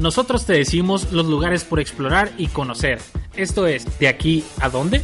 nosotros te decimos los lugares por explorar y conocer. Esto es, ¿de aquí a dónde?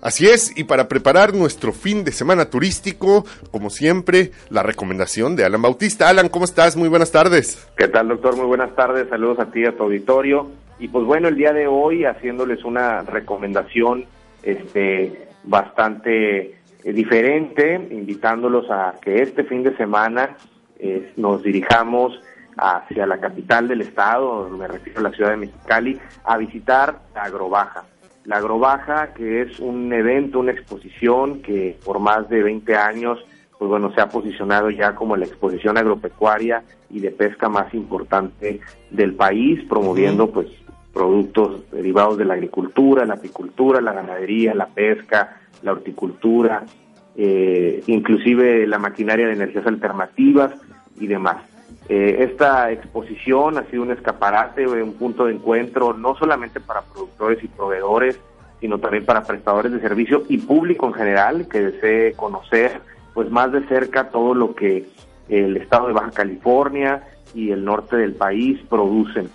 Así es, y para preparar nuestro fin de semana turístico, como siempre, la recomendación de Alan Bautista. Alan, ¿cómo estás? Muy buenas tardes. ¿Qué tal, doctor? Muy buenas tardes. Saludos a ti, a tu auditorio. Y pues bueno, el día de hoy haciéndoles una recomendación este, bastante eh, diferente, invitándolos a que este fin de semana eh, nos dirijamos hacia la capital del estado, me refiero a la ciudad de Mexicali, a visitar Agrobaja. La Agrobaja, que es un evento, una exposición que por más de 20 años, pues bueno, se ha posicionado ya como la exposición agropecuaria y de pesca más importante del país, promoviendo pues productos derivados de la agricultura, la apicultura, la ganadería, la pesca, la horticultura, eh, inclusive la maquinaria de energías alternativas y demás. Eh, esta exposición ha sido un escaparate, un punto de encuentro no solamente para productores y proveedores, sino también para prestadores de servicio y público en general que desee conocer pues más de cerca todo lo que el estado de Baja California y el norte del país producen.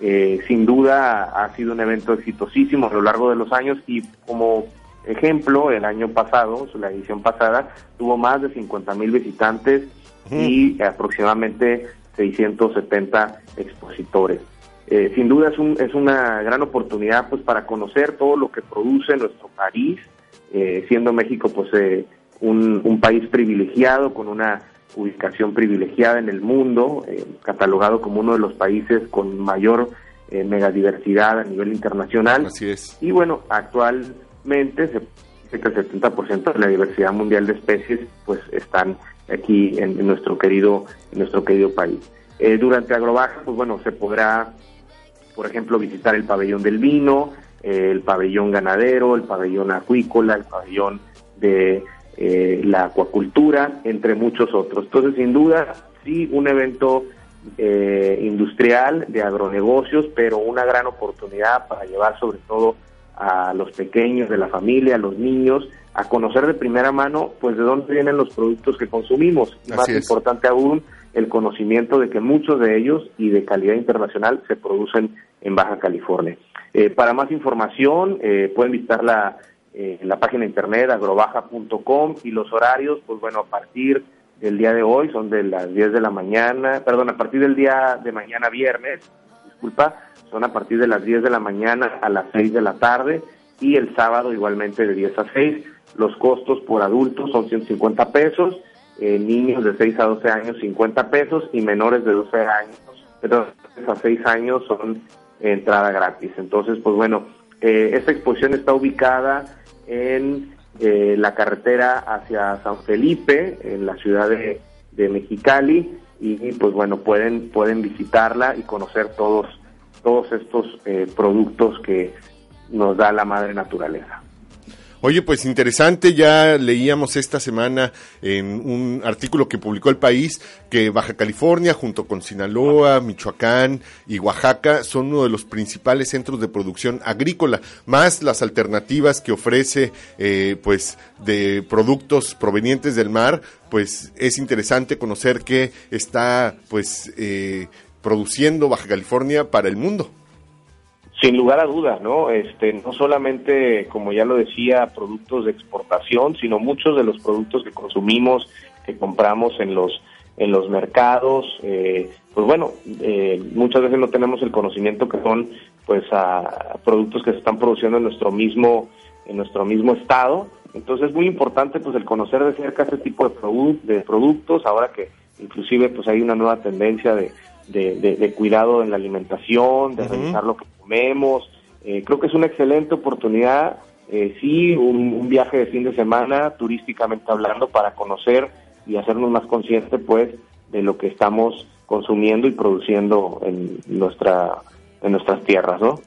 Eh, sin duda ha sido un evento exitosísimo a lo largo de los años y como ejemplo, el año pasado, la edición pasada, tuvo más de 50 mil visitantes y aproximadamente 670 expositores. Eh, sin duda es, un, es una gran oportunidad pues para conocer todo lo que produce nuestro país, eh, siendo México pues eh, un, un, país privilegiado con una ubicación privilegiada en el mundo, catalogado como uno de los países con mayor megadiversidad a nivel internacional. Así es. Y bueno, actualmente se dice que el 70% de la diversidad mundial de especies pues están aquí en, nuestro querido en nuestro querido país. Eh, durante Agrobaja, pues bueno, se podrá, por ejemplo, visitar el pabellón del vino, eh, el pabellón ganadero, el pabellón acuícola, el pabellón de eh, la acuacultura, entre muchos otros. Entonces, sin duda, sí, un evento industrial de agronegocios, pero una gran oportunidad para llevar sobre todo a los pequeños de la familia, a los niños, a conocer de primera mano, pues de dónde vienen los productos que consumimos. Más importante aún, el conocimiento de que muchos de ellos y de calidad internacional se producen en Baja California. Eh, para más información, eh, pueden visitar la, eh, la página internet agrobaja.com y los horarios, pues bueno, a partir del día de hoy son de las 10 de la mañana, perdón, a partir del día de mañana viernes, disculpa, son a partir de las 10 de la mañana a las 6 de la tarde y el sábado igualmente de 10 a 6. Los costos por adultos son 150 pesos, eh, niños de 6 a 12 años 50 pesos y menores de 12 años, pero a 6 años son entrada gratis. Entonces, pues bueno, eh, esta exposición está ubicada en eh, la carretera hacia San Felipe, en la ciudad de, de Mexicali, y pues bueno, pueden, pueden visitarla y conocer todos, todos estos productos que nos da la madre naturaleza. Oye, pues interesante, ya leíamos esta semana en un artículo que publicó el país que Baja California junto con Sinaloa, Michoacán y Oaxaca son uno de los principales centros de producción agrícola, más las alternativas que ofrece eh, pues de productos provenientes del mar, pues es interesante conocer que está pues eh, produciendo Baja California para el mundo. Sin lugar a dudas, ¿no? Este, no solamente, como ya lo decía, productos de exportación, sino muchos de los productos que consumimos, que compramos en los en los mercados, eh, pues bueno, eh, muchas veces no tenemos el conocimiento que son, pues, a, productos que se están produciendo en nuestro mismo en nuestro mismo estado. Entonces es muy importante, pues, el conocer de cerca este tipo de, de productos. Ahora que, inclusive, pues, hay una nueva tendencia de de, cuidado en la alimentación, de revisar lo que comemos. Eh, creo que es una excelente oportunidad, eh, sí, un, viaje de fin de semana, turísticamente hablando, para conocer y hacernos más conscientes, pues, de lo que estamos consumiendo y produciendo en nuestra en nuestras tierras, ¿no?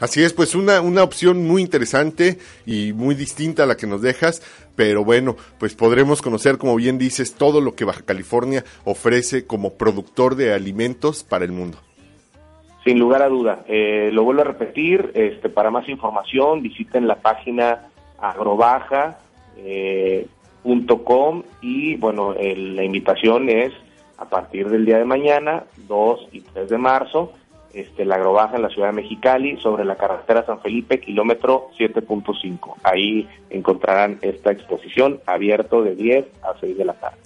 Así es, pues una, una opción muy interesante y muy distinta a la que nos dejas, pero bueno, pues podremos conocer, como bien dices, todo lo que Baja California ofrece como productor de alimentos para el mundo. Sin lugar a duda, eh, lo vuelvo a repetir, este, para más información visiten la página agrobaja.com eh, y bueno, la invitación es a partir del día de mañana, 2 y 3 de marzo, este, la agrobaja en la ciudad de Mexicali, sobre la carretera San Felipe, kilómetro 7.5. Ahí encontrarán esta exposición abierto de 10 a 6 de la tarde.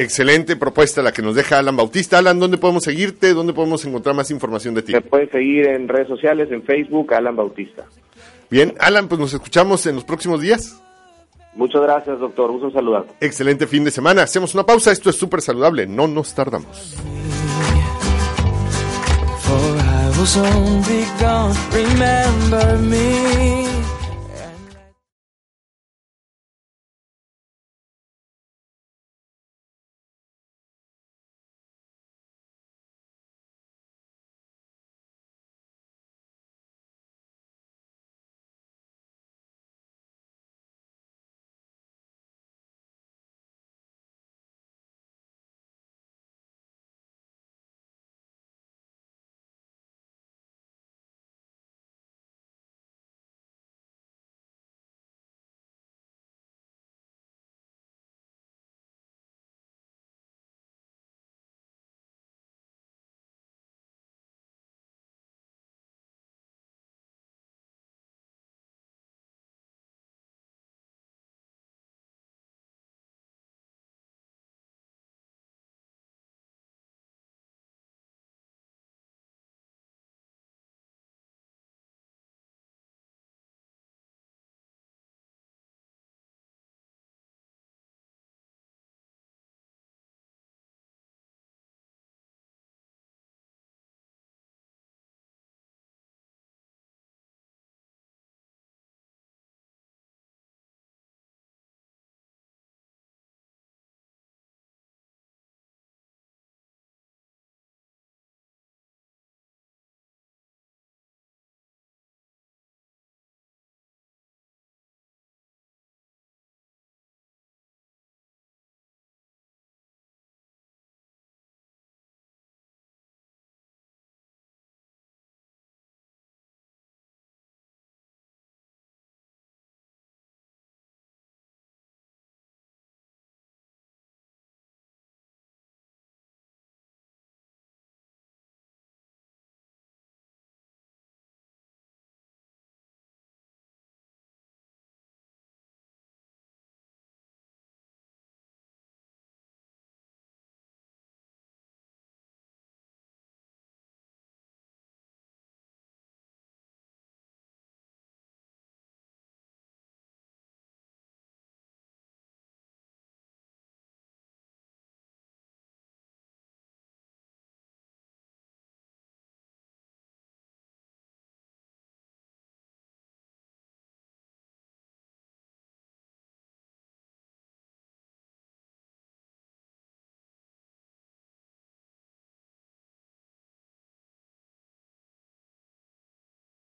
Excelente propuesta la que nos deja Alan Bautista. Alan, ¿dónde podemos seguirte? ¿Dónde podemos encontrar más información de ti? Me puedes seguir en redes sociales, en Facebook, Alan Bautista. Bien, Alan, pues nos escuchamos en los próximos días. Muchas gracias, doctor. Gusto saludar. Excelente fin de semana. Hacemos una pausa. Esto es súper saludable. No nos tardamos. Soon be gone. Remember me.